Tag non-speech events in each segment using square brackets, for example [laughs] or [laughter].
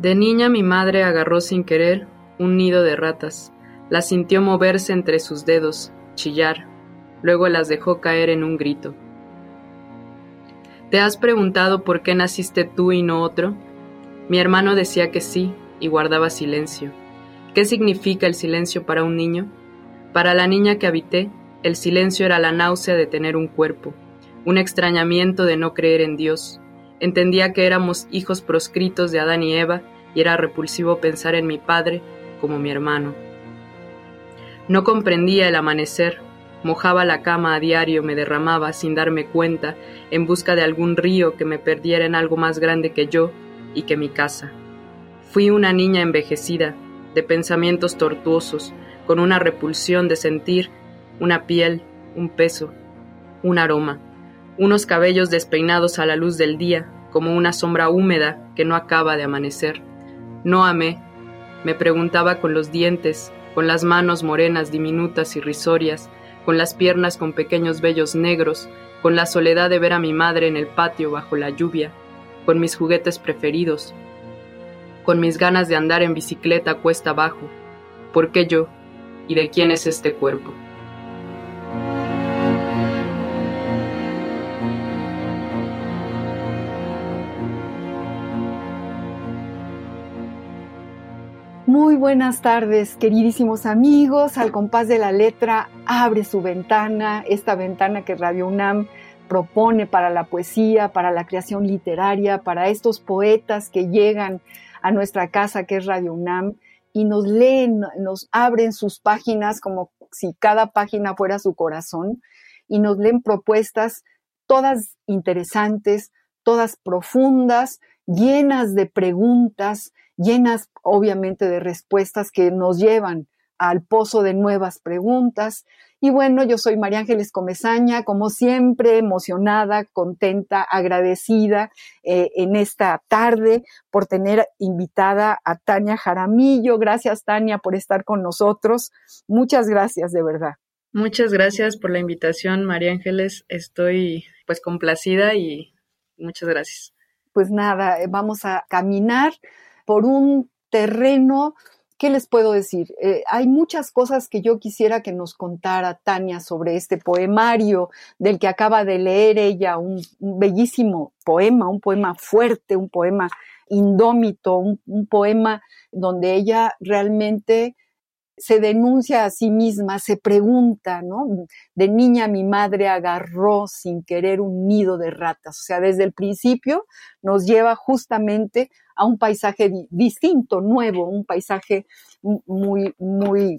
De niña mi madre agarró sin querer un nido de ratas, las sintió moverse entre sus dedos, chillar, luego las dejó caer en un grito. ¿Te has preguntado por qué naciste tú y no otro? Mi hermano decía que sí y guardaba silencio. ¿Qué significa el silencio para un niño? Para la niña que habité, el silencio era la náusea de tener un cuerpo, un extrañamiento de no creer en Dios, Entendía que éramos hijos proscritos de Adán y Eva y era repulsivo pensar en mi padre como mi hermano. No comprendía el amanecer, mojaba la cama a diario, me derramaba sin darme cuenta en busca de algún río que me perdiera en algo más grande que yo y que mi casa. Fui una niña envejecida, de pensamientos tortuosos, con una repulsión de sentir una piel, un peso, un aroma unos cabellos despeinados a la luz del día, como una sombra húmeda que no acaba de amanecer. No amé, me preguntaba con los dientes, con las manos morenas diminutas y risorias, con las piernas con pequeños vellos negros, con la soledad de ver a mi madre en el patio bajo la lluvia, con mis juguetes preferidos, con mis ganas de andar en bicicleta cuesta abajo. ¿Por qué yo? ¿Y de quién es este cuerpo? Muy buenas tardes, queridísimos amigos. Al compás de la letra, abre su ventana, esta ventana que Radio UNAM propone para la poesía, para la creación literaria, para estos poetas que llegan a nuestra casa que es Radio UNAM y nos leen, nos abren sus páginas como si cada página fuera su corazón y nos leen propuestas todas interesantes, todas profundas, llenas de preguntas, llenas obviamente de respuestas que nos llevan al pozo de nuevas preguntas. Y bueno, yo soy María Ángeles Comezaña, como siempre, emocionada, contenta, agradecida eh, en esta tarde por tener invitada a Tania Jaramillo. Gracias, Tania, por estar con nosotros. Muchas gracias, de verdad. Muchas gracias por la invitación, María Ángeles. Estoy pues complacida y muchas gracias. Pues nada, eh, vamos a caminar por un terreno, ¿qué les puedo decir? Eh, hay muchas cosas que yo quisiera que nos contara Tania sobre este poemario del que acaba de leer ella, un, bellísimo poema, un poema fuerte, un poema indómito, un poema donde ella realmente se denuncia a sí misma, se pregunta, ¿no? De niña mi madre agarró sin querer un nido de ratas. O sea, desde el principio nos lleva justamente a un paisaje distinto, nuevo, un paisaje muy, muy,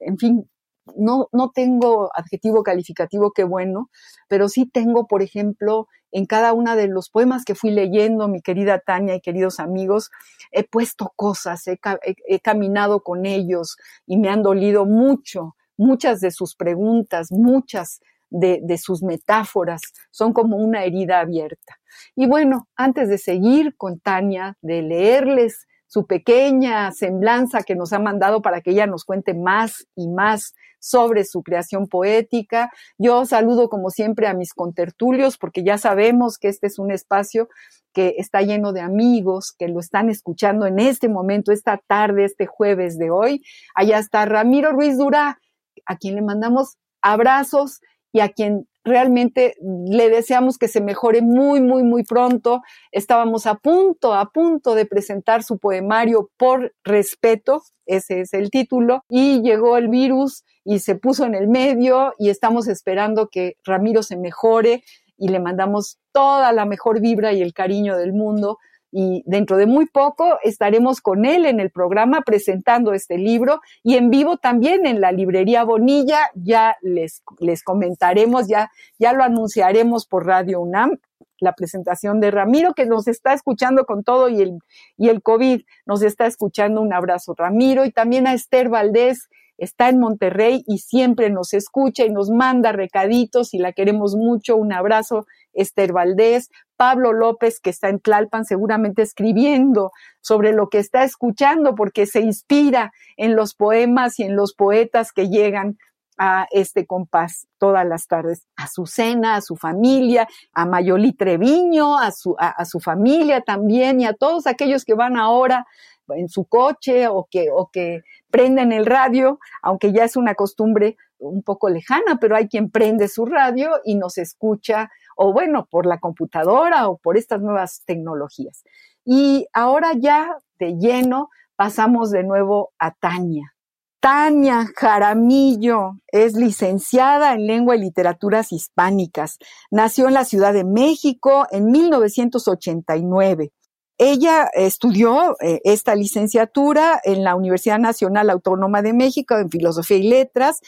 en fin, no, no tengo adjetivo calificativo que bueno, pero sí tengo, por ejemplo, en cada uno de los poemas que fui leyendo, mi querida Tania y queridos amigos, he puesto cosas, he, caminado con ellos y me han dolido mucho, muchas de sus preguntas, muchas de, de, sus metáforas, son como una herida abierta. Y bueno, antes de seguir con Tania, de leerles su pequeña semblanza que nos ha mandado para que ella nos cuente más y más sobre su creación poética. Yo saludo como siempre a mis contertulios porque ya sabemos que este es un espacio que está lleno de amigos que lo están escuchando en este momento, esta tarde, este jueves de hoy. Allá está Ramiro Ruiz Dura, a quien le mandamos abrazos y a quien realmente le deseamos que se mejore muy, muy, muy pronto. Estábamos a punto, a punto de presentar su poemario por respeto, ese es el título, y llegó el virus y se puso en el medio y estamos esperando que Ramiro se mejore y le mandamos toda la mejor vibra y el cariño del mundo y dentro de muy poco estaremos con él en el programa presentando este libro y en vivo también en la librería Bonilla. Ya les, les comentaremos, ya, ya lo anunciaremos por Radio UNAM la presentación de Ramiro, que nos está escuchando con todo y el, y el COVID, nos está escuchando. Un abrazo, Ramiro, y también a Esther Valdés, está en Monterrey y siempre nos escucha y nos manda recaditos y la queremos mucho. Un abrazo, Esther Valdés. Pablo López, que está en Tlalpan, seguramente escribiendo sobre lo que está escuchando, porque se inspira en los poemas y en los poetas que llegan a este compás todas las tardes, a su cena, a su familia, a Mayoli Treviño, a su, a su familia también y a todos aquellos que van ahora en su coche o que, o que prenden el radio, aunque ya es una costumbre un poco lejana, pero hay quien prende su radio y nos escucha, o bueno, por la computadora o por estas nuevas tecnologías. Y ahora ya de lleno pasamos de nuevo a Tania. Tania Jaramillo es licenciada en Lengua y Literaturas Hispánicas. Nació en la Ciudad de México en 1989. Ella estudió eh, esta licenciatura en la Universidad Nacional Autónoma de México en Filosofía y Letras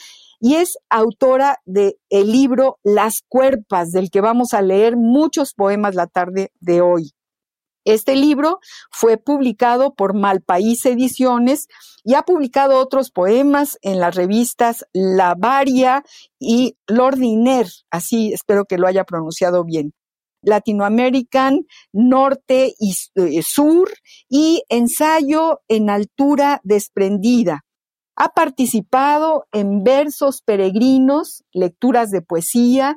y es autora del el libro Las Cuerpas, del que vamos a leer muchos poemas la tarde de hoy. Este libro fue publicado por Malpaís Ediciones y ha publicado otros poemas en las revistas La Varia y L'Ordinaire, así espero que lo haya pronunciado bien. Latinoamerican, Norte y eh, Sur y Ensayo en Altura Desprendida. Ha participado en versos peregrinos, lecturas de poesía,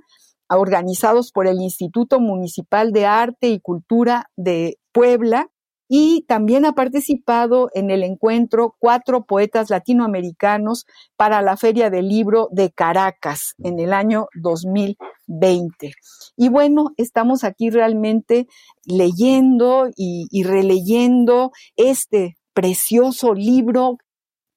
organizados por el Instituto Municipal de Arte y Cultura de Puebla, y también ha participado en el encuentro Cuatro Poetas Latinoamericanos para la Feria del Libro de Caracas en el año 2020. Y bueno, estamos aquí realmente leyendo y, releyendo este precioso libro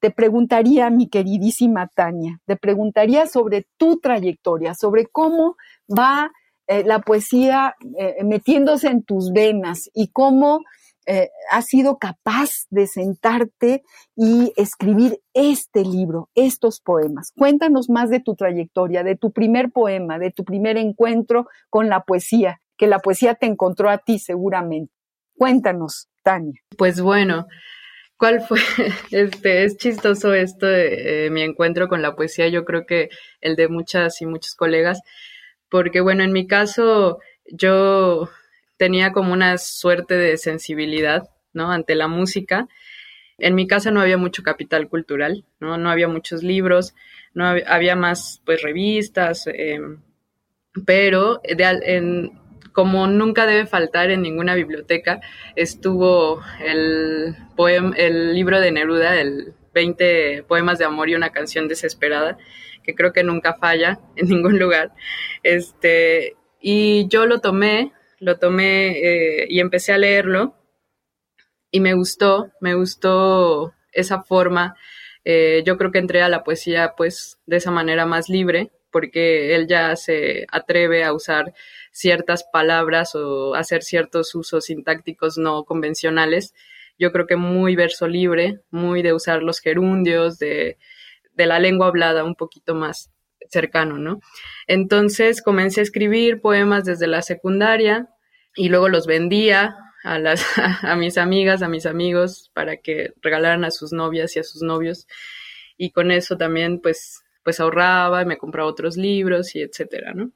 te preguntaría, mi queridísima Tania, te preguntaría sobre tu trayectoria, sobre cómo va eh, la poesía eh, metiéndose en tus venas y cómo eh, has sido capaz de sentarte y escribir este libro, estos poemas. Cuéntanos más de tu trayectoria, de tu primer poema, de tu primer encuentro con la poesía, que la poesía te encontró a ti seguramente. Cuéntanos, Tania. Pues bueno, ¿cuál fue? [laughs] Este, es chistoso esto de eh, mi encuentro con la poesía, yo creo que el de muchas y muchos colegas, porque bueno, en mi caso, yo tenía como una suerte de sensibilidad, ¿no? Ante la música. En mi casa no había mucho capital cultural, ¿no? No había muchos libros, no había, más, pues, revistas, em, pero como nunca debe faltar en ninguna biblioteca, estuvo el, el libro de Neruda, el 20 poemas de amor y una canción desesperada, que creo que nunca falla [laughs] en ningún lugar. Este, y yo lo tomé lo tomé eh, y empecé a leerlo y me gustó, me gustó esa forma. Eh, yo creo que entré a la poesía pues de esa manera más libre porque él ya se atreve a usar ciertas palabras o hacer ciertos usos sintácticos no convencionales. Yo creo que muy verso libre, muy de usar los gerundios, de, de la lengua hablada un poquito más cercano, ¿no? Entonces comencé a escribir poemas desde la secundaria y luego los vendía a, las, [laughs] a mis amigas, a mis amigos, para que regalaran a sus novias y a sus novios. Y con eso también, pues, pues ahorraba me compraba otros libros y etcétera, ¿no?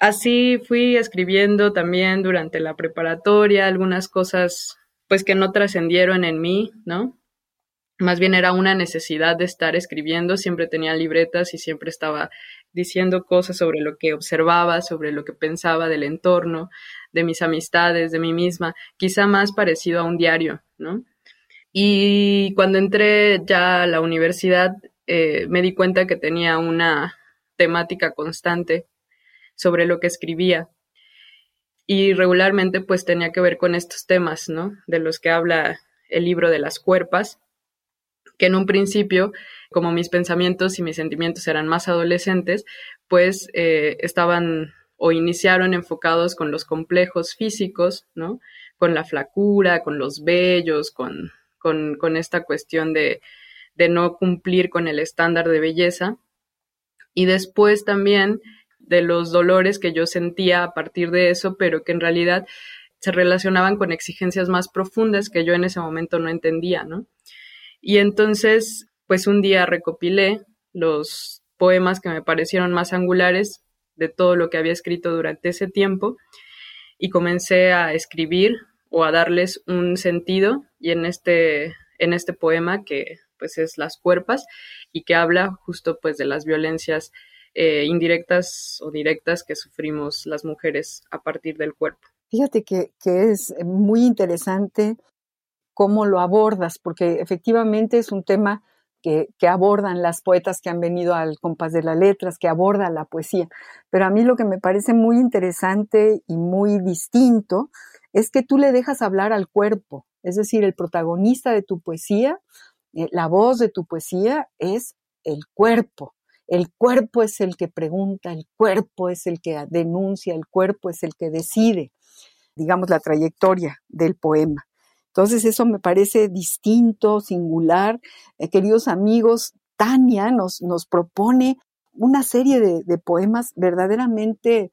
Así fui escribiendo también durante la preparatoria algunas cosas, pues, que no trascendieron en mí, ¿no? Más bien era una necesidad de estar escribiendo, siempre tenía libretas y siempre estaba diciendo cosas sobre lo que observaba, sobre lo que pensaba del entorno, de mis amistades, de mí misma, quizá más parecido a un diario, ¿no? Y cuando entré ya a la universidad, eh, me di cuenta que tenía una temática constante sobre lo que escribía. Y regularmente pues tenía que ver con estos temas, ¿no? De los que habla el libro de las cuerpas, que en un principio, como mis pensamientos y mis sentimientos eran más adolescentes, pues eh, estaban o iniciaron enfocados con los complejos físicos, ¿no? con la flacura, con los vellos, con, con, esta cuestión de, de no cumplir con el estándar de belleza. Y después también de los dolores que yo sentía a partir de eso, pero que en realidad se relacionaban con exigencias más profundas que yo en ese momento no entendía, ¿no? Y entonces, pues un día recopilé los poemas que me parecieron más angulares de todo lo que había escrito durante ese tiempo y comencé a escribir o a darles un sentido y en este en este poema que pues es Las cuerpas y que habla justo pues de las violencias eh, indirectas o directas que sufrimos las mujeres a partir del cuerpo. Fíjate que, que es muy interesante cómo lo abordas, porque efectivamente es un tema que, que, abordan las poetas que han venido al compás de las letras, que aborda la poesía. Pero a mí lo que me parece muy interesante y muy distinto es que tú le dejas hablar al cuerpo, es decir, el protagonista de tu poesía, eh, la voz de tu poesía es el cuerpo. El cuerpo es el que pregunta, el cuerpo es el que denuncia, el cuerpo es el que decide, digamos, la trayectoria del poema. Entonces eso me parece distinto, singular. Eh, queridos amigos, Tania nos, nos propone una serie de, poemas verdaderamente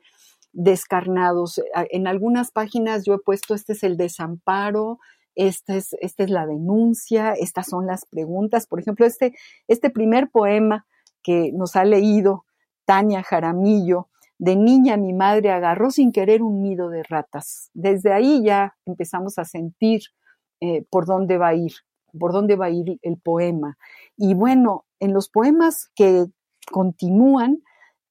descarnados. Eh, en algunas páginas yo he puesto, este es el desamparo, esta es, esta es la denuncia, estas son las preguntas. Por ejemplo, este, este primer poema que nos ha leído Tania Jaramillo, de niña mi madre agarró sin querer un nido de ratas. Desde ahí ya empezamos a sentir eh, por dónde va a ir, por dónde va a ir el poema. Y bueno, en los poemas que continúan,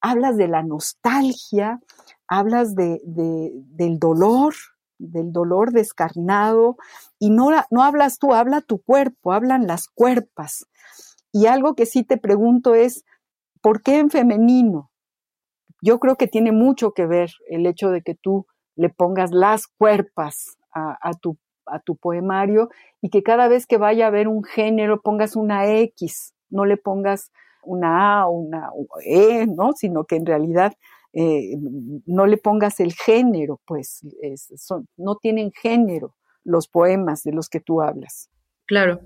hablas de la nostalgia, hablas de, del dolor, del dolor descarnado, y no, no hablas tú, habla tu cuerpo, hablan las cuerpas. Y algo que sí te pregunto es, ¿por qué en femenino? Yo creo que tiene mucho que ver el hecho de que tú le pongas las cuerpas a, tu, a tu poemario y que cada vez que vaya a haber un género pongas una X, no le pongas una A o una E, ¿no? Sino que en realidad eh, no le pongas el género, pues no tienen género los poemas de los que tú hablas. Claro.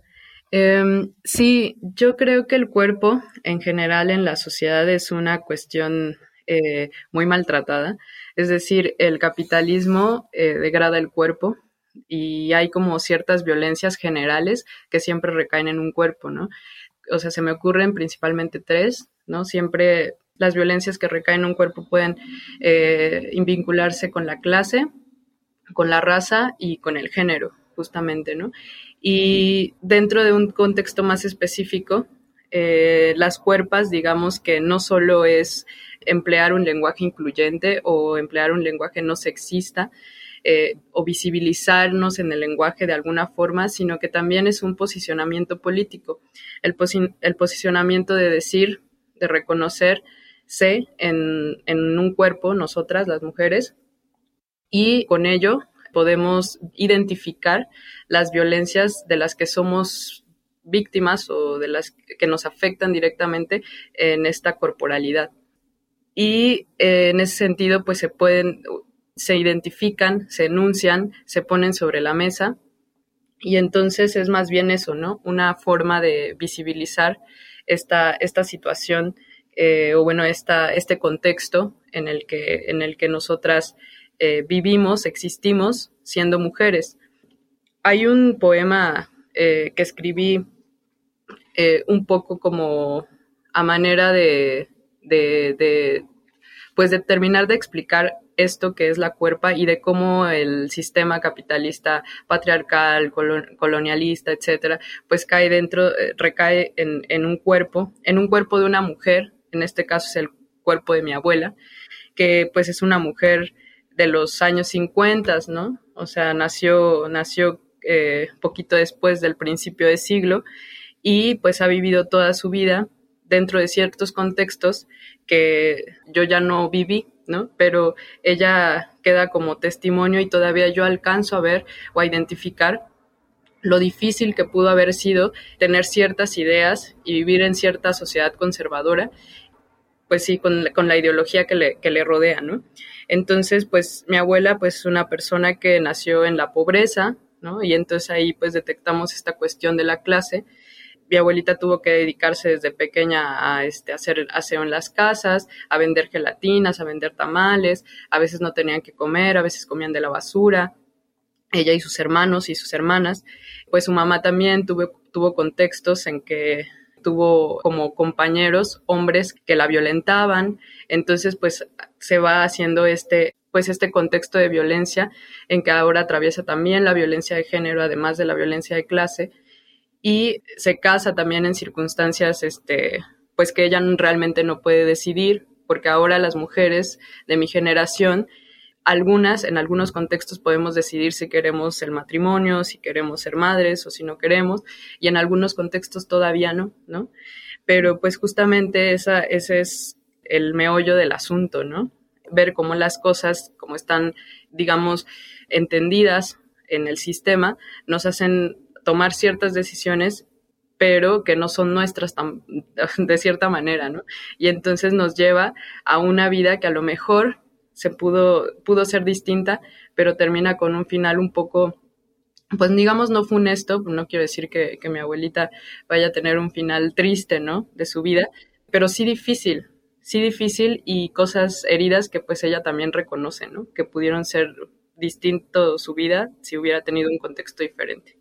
Em, sí, yo creo que el cuerpo en general en la sociedad es una cuestión eh, muy maltratada. Es decir, el capitalismo eh, degrada el cuerpo y hay como ciertas violencias generales que siempre recaen en un cuerpo, ¿no? O sea, se me ocurren principalmente tres, ¿no? Siempre las violencias que recaen en un cuerpo pueden eh, vincularse con la clase, con la raza y con el género, justamente, ¿no? Y dentro de un contexto más específico, eh, las cuerpas, digamos que no solo es emplear un lenguaje incluyente o emplear un lenguaje no sexista, eh, o visibilizarnos en el lenguaje de alguna forma, sino que también es un posicionamiento político, el, posicionamiento de decir, de reconocerse en, en un cuerpo, nosotras, las mujeres, y con ello podemos identificar las violencias de las que somos víctimas o de las que nos afectan directamente en esta corporalidad. Y eh, en ese sentido, pues se pueden, se identifican, se enuncian, se ponen sobre la mesa. Y entonces es más bien eso, ¿no? Una forma de visibilizar esta, esta situación eh, o bueno, esta, este contexto en el que, en el que nosotras eh, vivimos, existimos siendo mujeres. Hay un poema eh, que escribí eh, un poco como a manera de, de, pues de terminar de explicar esto que es la cuerpa y de cómo el sistema capitalista, patriarcal, colonialista, etcétera, pues cae dentro, recae en, en, un cuerpo, en un cuerpo de una mujer, en este caso es el cuerpo de mi abuela, que pues es una mujer de los años 50, ¿no? O sea, nació, nació eh, poquito después del principio de siglo y pues ha vivido toda su vida dentro de ciertos contextos que yo ya no viví, ¿no? Pero ella queda como testimonio y todavía yo alcanzo a ver o a identificar lo difícil que pudo haber sido tener ciertas ideas y vivir en cierta sociedad conservadora pues sí, con, la ideología que le, que le rodea, ¿no? Entonces, pues mi abuela, pues es una persona que nació en la pobreza, ¿no? Y entonces ahí pues detectamos esta cuestión de la clase. Mi abuelita tuvo que dedicarse desde pequeña a este, hacer aseo en las casas, a vender gelatinas, a vender tamales, a veces no tenían que comer, a veces comían de la basura, ella y sus hermanos y sus hermanas. Pues su mamá también tuvo, tuvo contextos en que tuvo como compañeros hombres que la violentaban, entonces pues se va haciendo este pues este contexto de violencia en que ahora atraviesa también la violencia de género además de la violencia de clase y se casa también en circunstancias este pues que ella realmente no puede decidir porque ahora las mujeres de mi generación algunas, en algunos contextos podemos decidir si queremos el matrimonio, si queremos ser madres o si no queremos, y en algunos contextos todavía no, ¿no? Pero pues justamente esa, ese es el meollo del asunto, ¿no? Ver cómo las cosas, como están, digamos, entendidas en el sistema, nos hacen tomar ciertas decisiones pero que no son nuestras [laughs] de cierta manera, ¿no? Y entonces nos lleva a una vida que a lo mejor se pudo, pudo ser distinta, pero termina con un final un poco, pues digamos, no funesto, no quiero decir que, que mi abuelita vaya a tener un final triste, ¿no? De su vida, pero sí difícil, sí difícil y cosas heridas que pues ella también reconoce, ¿no? Que pudieron ser distinto su vida si hubiera tenido un contexto diferente.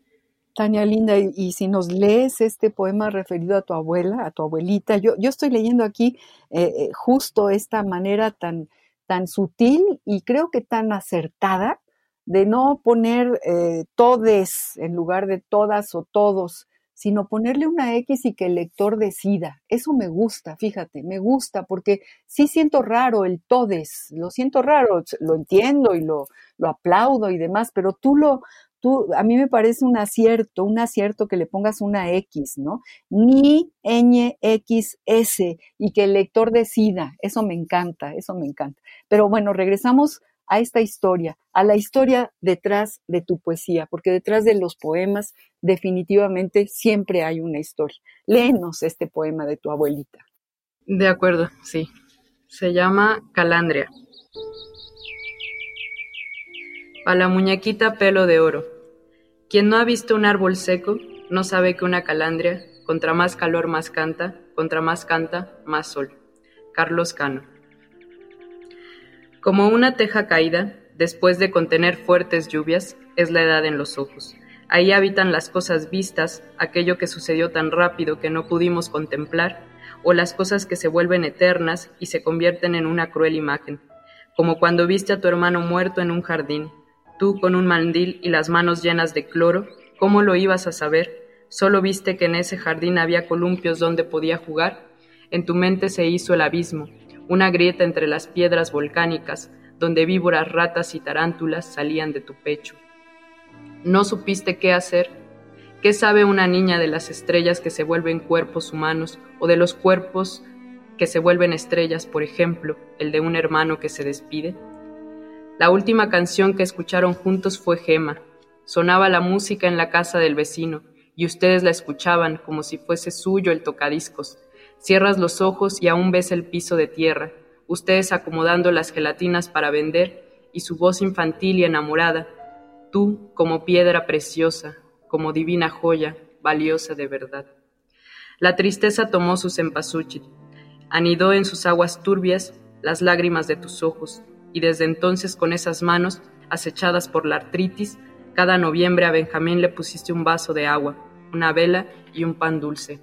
Tania Linda, y, si nos lees este poema referido a tu abuela, a tu abuelita, yo, yo estoy leyendo aquí eh, eh, justo esta manera tan, tan sutil y creo que tan acertada de no poner eh, todes en lugar de todas o todos, sino ponerle una X y que el lector decida. Eso me gusta, fíjate, me gusta porque sí siento raro el todes, lo siento raro, lo entiendo y lo, lo aplaudo y demás, pero tú lo, a mí me parece un acierto, un acierto que le pongas una X, ¿no? Ni ñ, X, S y que el lector decida. Eso me encanta, eso me encanta. Pero bueno, regresamos a esta historia, a la historia detrás de tu poesía, porque detrás de los poemas definitivamente siempre hay una historia. Léenos este poema de tu abuelita. De acuerdo, sí. Se llama Calandria. A la muñequita pelo de oro. Quien no ha visto un árbol seco, no sabe que una calandria, contra más calor más canta, contra más canta, más sol. Carlos Cano. Como una teja caída, después de contener fuertes lluvias, es la edad en los ojos. Ahí habitan las cosas vistas, aquello que sucedió tan rápido que no pudimos contemplar, o las cosas que se vuelven eternas y se convierten en una cruel imagen, como cuando viste a tu hermano muerto en un jardín, Tú con un mandil y las manos llenas de cloro, ¿cómo lo ibas a saber? ¿Solo viste que en ese jardín había columpios donde podía jugar? En tu mente se hizo el abismo, una grieta entre las piedras volcánicas, donde víboras, ratas y tarántulas salían de tu pecho. No supiste qué hacer. ¿Qué sabe una niña de las estrellas que se vuelven cuerpos humanos o de los cuerpos que se vuelven estrellas, por ejemplo, el de un hermano que se despide? La última canción que escucharon juntos fue Gema. Sonaba la música en la casa del vecino, y ustedes la escuchaban como si fuese suyo el tocadiscos. Cierras los ojos y aún ves el piso de tierra, ustedes acomodando las gelatinas para vender, y su voz infantil y enamorada, tú como piedra preciosa, como divina joya, valiosa de verdad. La tristeza tomó su cempasúchil, anidó en sus aguas turbias las lágrimas de tus ojos, y desde entonces con esas manos, acechadas por la artritis, cada noviembre a Benjamín le pusiste un vaso de agua, una vela y un pan dulce.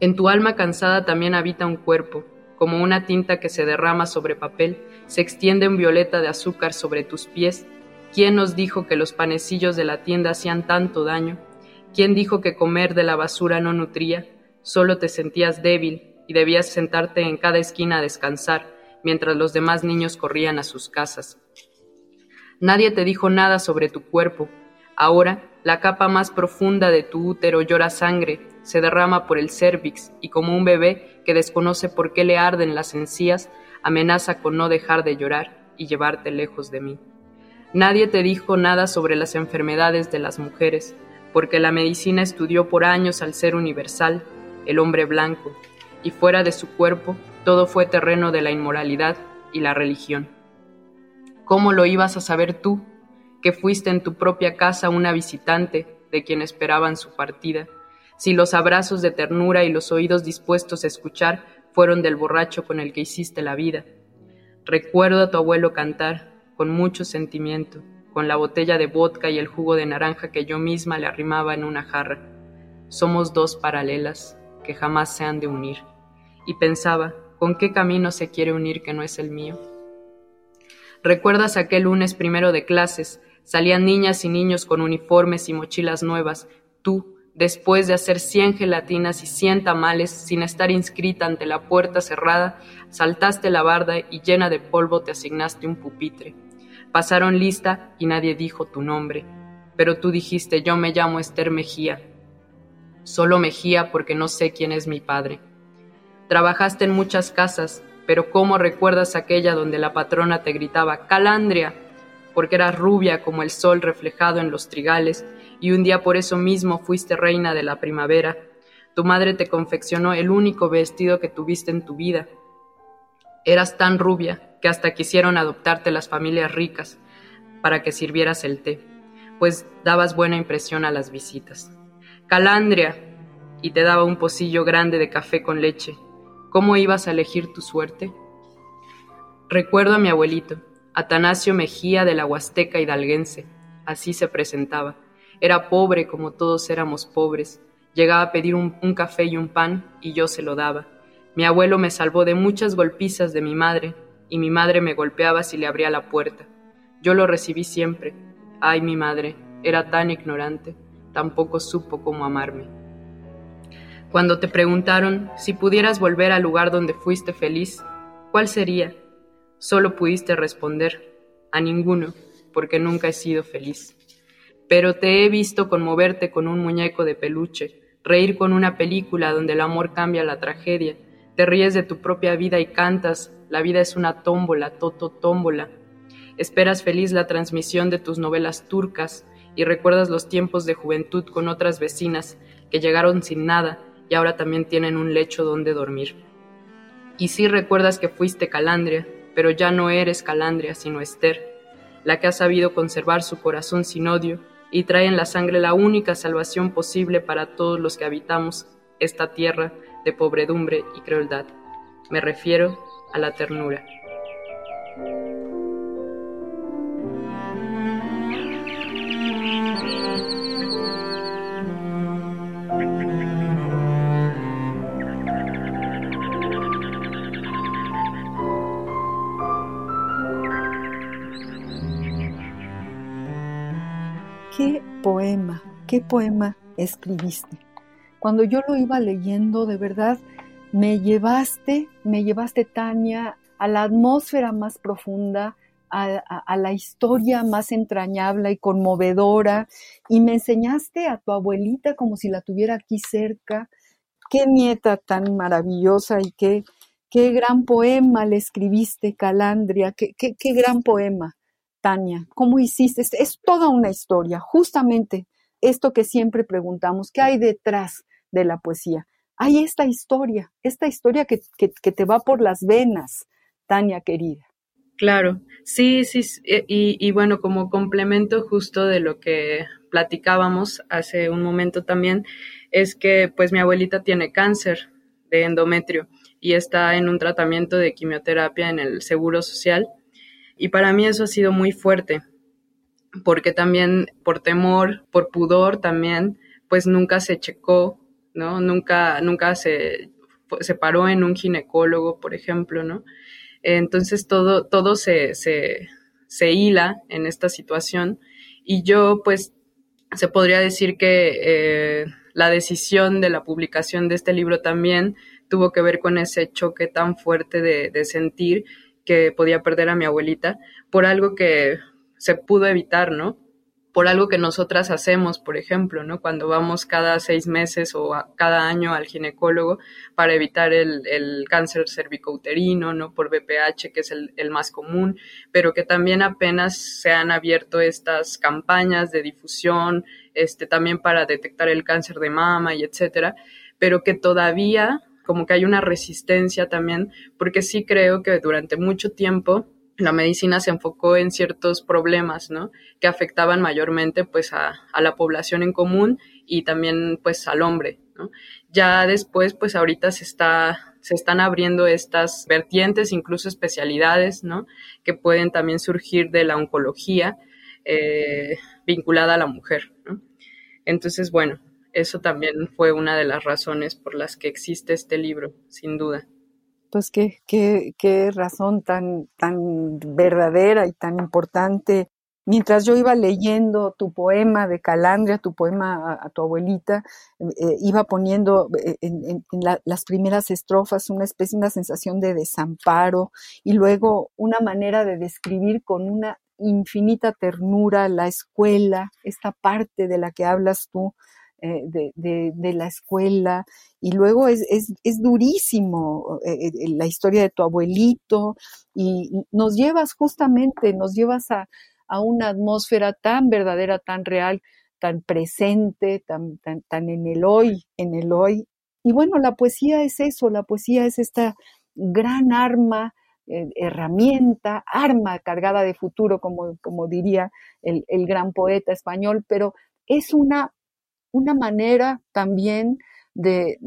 En tu alma cansada también habita un cuerpo, como una tinta que se derrama sobre papel, se extiende un violeta de azúcar sobre tus pies. ¿Quién nos dijo que los panecillos de la tienda hacían tanto daño? ¿Quién dijo que comer de la basura no nutría? Solo te sentías débil y debías sentarte en cada esquina a descansar, mientras los demás niños corrían a sus casas. Nadie te dijo nada sobre tu cuerpo. Ahora, la capa más profunda de tu útero llora sangre, se derrama por el cérvix y como un bebé que desconoce por qué le arden las encías, amenaza con no dejar de llorar y llevarte lejos de mí. Nadie te dijo nada sobre las enfermedades de las mujeres, porque la medicina estudió por años al ser universal, el hombre blanco, y fuera de su cuerpo todo fue terreno de la inmoralidad y la religión. ¿Cómo lo ibas a saber tú, que fuiste en tu propia casa una visitante de quien esperaban su partida, si los abrazos de ternura y los oídos dispuestos a escuchar fueron del borracho con el que hiciste la vida? Recuerdo a tu abuelo cantar, con mucho sentimiento, con la botella de vodka y el jugo de naranja que yo misma le arrimaba en una jarra. Somos dos paralelas que jamás se han de unir. Y pensaba, ¿con qué camino se quiere unir que no es el mío? ¿Recuerdas aquel lunes primero de clases? Salían niñas y niños con uniformes y mochilas nuevas. Tú, después de hacer cien gelatinas y cien tamales sin estar inscrita ante la puerta cerrada, saltaste la barda y llena de polvo te asignaste un pupitre. Pasaron lista y nadie dijo tu nombre, pero tú dijiste yo me llamo Esther Mejía. Solo Mejía porque no sé quién es mi padre. Trabajaste en muchas casas, pero ¿cómo recuerdas aquella donde la patrona te gritaba Calandria? porque eras rubia como el sol reflejado en los trigales, y un día por eso mismo fuiste reina de la primavera. Tu madre te confeccionó el único vestido que tuviste en tu vida. Eras tan rubia que hasta quisieron adoptarte las familias ricas para que sirvieras el té, pues dabas buena impresión a las visitas. Calandria, y te daba un pocillo grande de café con leche. ¿Cómo ibas a elegir tu suerte? Recuerdo a mi abuelito, Atanasio Mejía de la Huasteca hidalguense. Así se presentaba. Era pobre como todos éramos pobres. Llegaba a pedir un, un café y un pan y yo se lo daba. Mi abuelo me salvó de muchas golpizas de mi madre, y mi madre me golpeaba si le abría la puerta. Yo lo recibí siempre. Ay, mi madre, era tan ignorante, tampoco supo cómo amarme. Cuando te preguntaron si pudieras volver al lugar donde fuiste feliz, ¿cuál sería? Solo pudiste responder, a ninguno, porque nunca he sido feliz. Pero te he visto conmoverte con un muñeco de peluche, reír con una película donde el amor cambia la tragedia, te ríes de tu propia vida y cantas, la vida es una tómbola, toto tómbola. Esperas feliz la transmisión de tus novelas turcas y recuerdas los tiempos de juventud con otras vecinas que llegaron sin nada y ahora también tienen un lecho donde dormir. Y sí recuerdas que fuiste Calandria, pero ya no eres Calandria, sino Esther, la que ha sabido conservar su corazón sin odio y trae en la sangre la única salvación posible para todos los que habitamos esta tierra de pobredumbre y crueldad. Me refiero a la ternura. Qué poema, qué poema escribiste cuando yo lo iba leyendo, de verdad, me llevaste, me llevaste, Tania, a la atmósfera más profunda, a, la historia más entrañable y conmovedora, y me enseñaste a tu abuelita como si la tuviera aquí cerca. Qué nieta tan maravillosa y qué, qué gran poema le escribiste, Calandria, qué, qué, qué gran poema, Tania. ¿Cómo hiciste? Es toda una historia, justamente esto que siempre preguntamos, ¿qué hay detrás de la poesía? Hay esta historia, esta historia que, te va por las venas, Tania querida. Claro, sí, sí, eh, y, y, bueno, como complemento justo de lo que platicábamos hace un momento también, es que pues mi abuelita tiene cáncer de endometrio y está en un tratamiento de quimioterapia en el Seguro Social. Y para mí eso ha sido muy fuerte, porque también por temor, por pudor también, pues nunca se checó, ¿no? Nunca, nunca se, se paró en un ginecólogo, por ejemplo, ¿no? Entonces todo, todo se, se, se hila en esta situación y yo pues se podría decir que eh, la decisión de la publicación de este libro también tuvo que ver con ese choque tan fuerte de, de sentir que podía perder a mi abuelita por algo que se pudo evitar, ¿no? Por algo que nosotras hacemos, por ejemplo, ¿no? Cuando vamos cada seis meses o cada año al ginecólogo para evitar el, cáncer cervicouterino, ¿no? Por BPH, que es el, el, más común, pero que también apenas se han abierto estas campañas de difusión, este, también para detectar el cáncer de mama y etcétera, pero que todavía como que hay una resistencia también, porque sí creo que durante mucho tiempo la medicina se enfocó en ciertos problemas, ¿no? Que afectaban mayormente, pues, a, la población en común y también, pues, al hombre, ¿no? Ya después, pues, ahorita se está se están abriendo estas vertientes, incluso especialidades, ¿no? Que pueden también surgir de la oncología eh, vinculada a la mujer, ¿no? Entonces, bueno, eso también fue una de las razones por las que existe este libro, sin duda. Pues qué, qué, qué razón tan, tan verdadera y tan importante. Mientras yo iba leyendo tu poema de Calandria, tu poema a, tu abuelita, eh, iba poniendo eh, en, las primeras estrofas una especie, una sensación de desamparo y luego una manera de describir con una infinita ternura la escuela, esta parte de la que hablas tú, eh, de, la escuela y luego es, es, durísimo eh, eh, la historia de tu abuelito y nos llevas justamente, nos llevas a, una atmósfera tan verdadera, tan real, tan presente, tan, tan, tan en el hoy, en el hoy. Y bueno, la poesía es eso, la poesía es esta gran arma herramienta, arma cargada de futuro, como, como diría el, el, gran poeta español, pero es una una manera también de,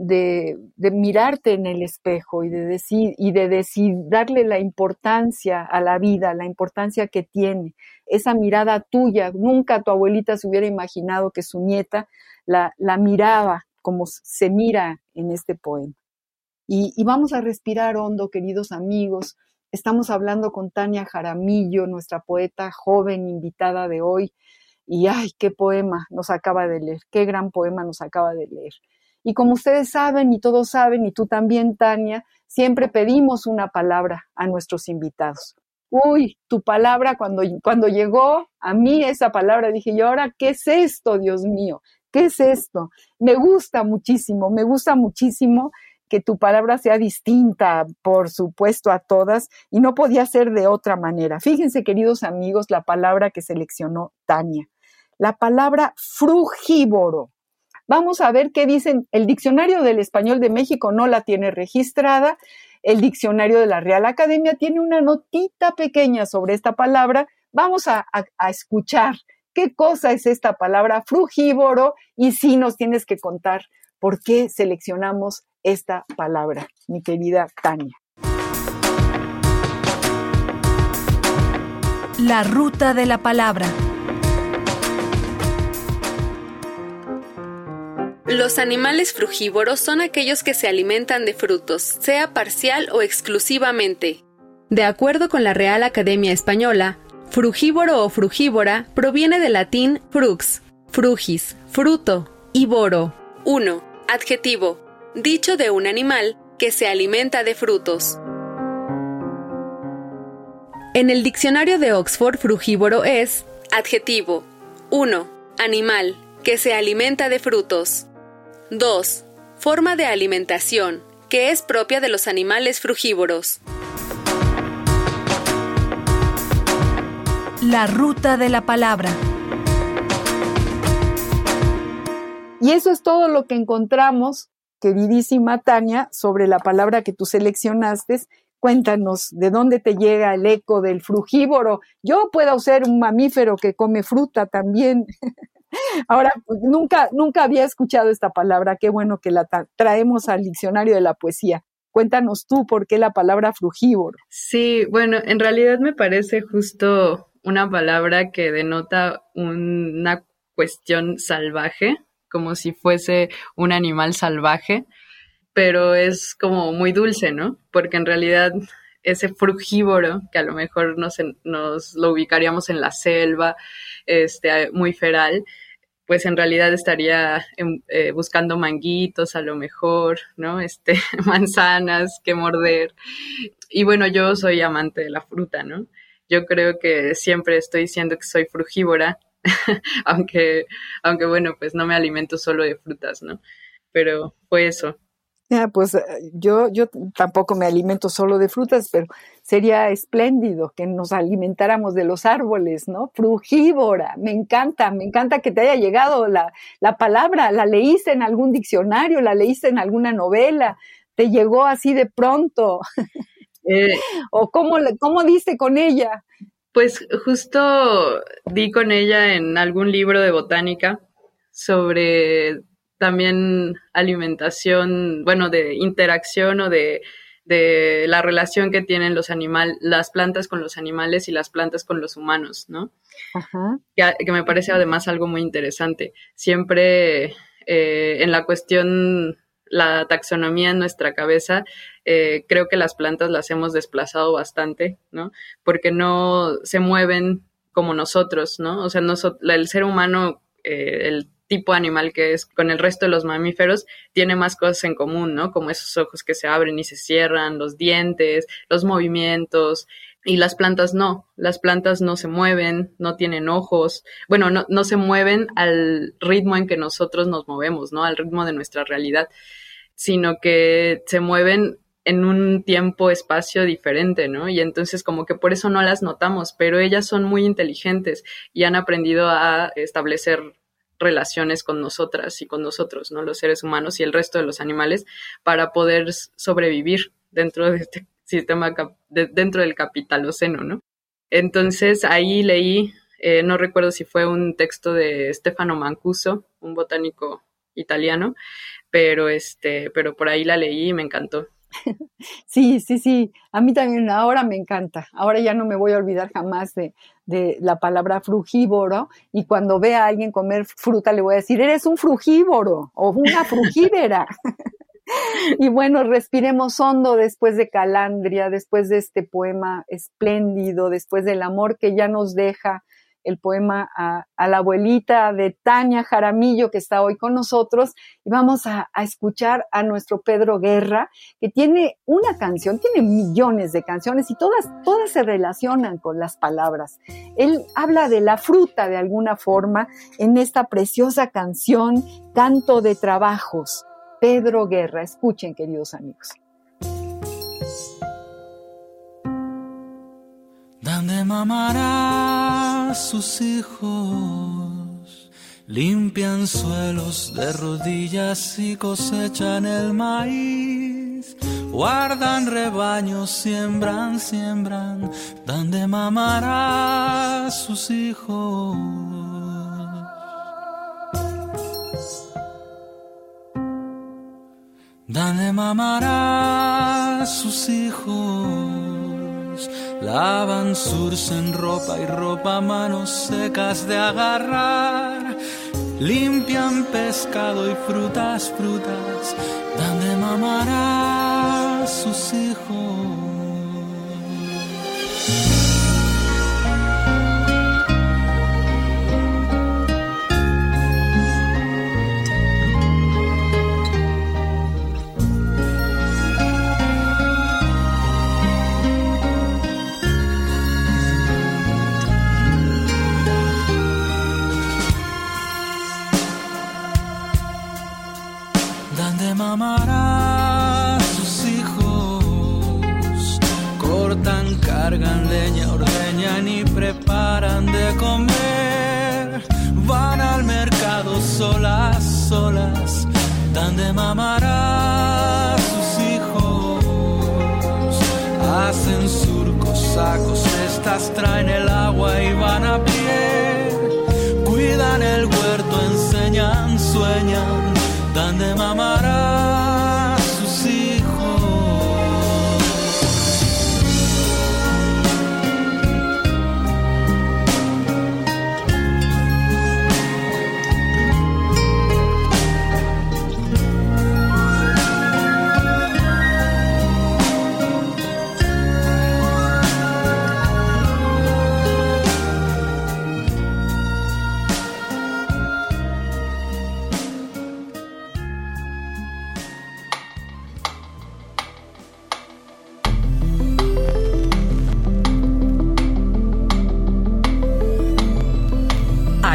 mirarte en el espejo y de decir, y de decir, darle la importancia a la vida, la importancia que tiene, esa mirada tuya. Nunca tu abuelita se hubiera imaginado que su nieta la, la miraba como se mira en este poema. Y, vamos a respirar hondo, queridos amigos. Estamos hablando con Tania Jaramillo, nuestra poeta joven invitada de hoy. Y ay, qué poema nos acaba de leer, qué gran poema nos acaba de leer. Y como ustedes saben y todos saben, y tú también, Tania, siempre pedimos una palabra a nuestros invitados. Uy, tu palabra cuando, cuando llegó a mí esa palabra, dije yo, ahora, ¿qué es esto, Dios mío? ¿Qué es esto? Me gusta muchísimo, me gusta muchísimo que tu palabra sea distinta, por supuesto, a todas, y no podía ser de otra manera. Fíjense, queridos amigos, la palabra que seleccionó Tania la palabra frugívoro. Vamos a ver qué dicen. El diccionario del español de México no la tiene registrada. El diccionario de la Real Academia tiene una notita pequeña sobre esta palabra. Vamos a, escuchar qué cosa es esta palabra frugívoro y si nos tienes que contar por qué seleccionamos esta palabra, mi querida Tania. La ruta de la palabra. Los animales frugívoros son aquellos que se alimentan de frutos, sea parcial o exclusivamente. De acuerdo con la Real Academia Española, frugívoro o frugívora proviene del latín frux, frugis, fruto, y boro. 1. Adjetivo. Dicho de un animal que se alimenta de frutos. En el diccionario de Oxford, frugívoro es adjetivo. 1. Animal que se alimenta de frutos. 2. Forma de alimentación, que es propia de los animales frugívoros. La ruta de la palabra. Y eso es todo lo que encontramos, queridísima Tania, sobre la palabra que tú seleccionaste. Cuéntanos de dónde te llega el eco del frugívoro. Yo puedo ser un mamífero que come fruta también. [laughs] Ahora, pues, nunca, nunca había escuchado esta palabra, qué bueno que la traemos al diccionario de la poesía. Cuéntanos tú por qué la palabra frugívoro. Sí, bueno, en realidad me parece justo una palabra que denota una cuestión salvaje, como si fuese un animal salvaje, pero es como muy dulce, ¿no? Porque en realidad ese frugívoro, que a lo mejor nos, nos lo ubicaríamos en la selva, este, muy feral, pues en realidad estaría em, eh, buscando manguitos a lo mejor, ¿no? Este, [laughs] manzanas que morder. Y bueno, yo soy amante de la fruta, ¿no? Yo creo que siempre estoy diciendo que soy frugívora, [laughs] aunque, aunque bueno, pues no me alimento solo de frutas, ¿no? Pero fue eso, pues eh, yo, yo tampoco me alimento solo de frutas, pero sería espléndido que nos alimentáramos de los árboles, ¿no? Frugívora, me encanta, me encanta que te haya llegado la, la palabra, la leíste en algún diccionario, la leíste en alguna novela, te llegó así de pronto? [laughs] Eh, ¿O cómo, cómo diste con ella? Pues justo di con ella en algún libro de botánica sobre también alimentación, bueno, de interacción o de, de la relación que tienen los animales, las plantas con los animales y las plantas con los humanos, ¿no? Ajá. Que, me parece además algo muy interesante. Siempre eh, en la cuestión, la taxonomía en nuestra cabeza, eh, creo que las plantas las hemos desplazado bastante, ¿no? Porque no se mueven como nosotros, ¿no? O sea, el ser humano, eh, el tipo animal que es con el resto de los mamíferos, tiene más cosas en común, ¿no? Como esos ojos que se abren y se cierran, los dientes, los movimientos, y las plantas no, las plantas no se mueven, no tienen ojos, bueno, no, no se mueven al ritmo en que nosotros nos movemos, ¿no? Al ritmo de nuestra realidad, sino que se mueven en un tiempo, espacio diferente, ¿no? Y entonces como que por eso no las notamos, pero ellas son muy inteligentes y han aprendido a establecer relaciones con nosotras y con nosotros, ¿no? Los seres humanos y el resto de los animales para poder sobrevivir dentro de este [laughs] sistema dentro del capitaloceno, ¿no? Entonces ahí leí, eh, no recuerdo si fue un texto de Stefano Mancuso, un botánico italiano, pero este, pero por ahí la leí y me encantó. [laughs] Sí, sí, sí, a mí también ahora me encanta. Ahora ya no me voy a olvidar jamás de, de, la palabra frugívoro y cuando vea a alguien comer fruta le voy a decir, eres un frugívoro o una frugívera. [laughs] y bueno, respiremos hondo después de Calandria, después de este poema espléndido, después del amor que ya nos deja el poema a, la abuelita de Tania Jaramillo, que está hoy con nosotros, y vamos a, escuchar a nuestro Pedro Guerra, que tiene una canción, tiene millones de canciones y todas, todas se relacionan con las palabras. Él habla de la fruta de alguna forma en esta preciosa canción, Canto de Trabajos. Pedro Guerra. Escuchen, queridos amigos. Donde mamará sus hijos, limpian suelos de rodillas y cosechan el maíz. Guardan rebaños, siembran, siembran, donde mamará sus hijos. Dale mamará sus hijos, lavan, surcen ropa y ropa, manos secas de agarrar, limpian pescado y frutas, frutas, donde mamará a sus hijos.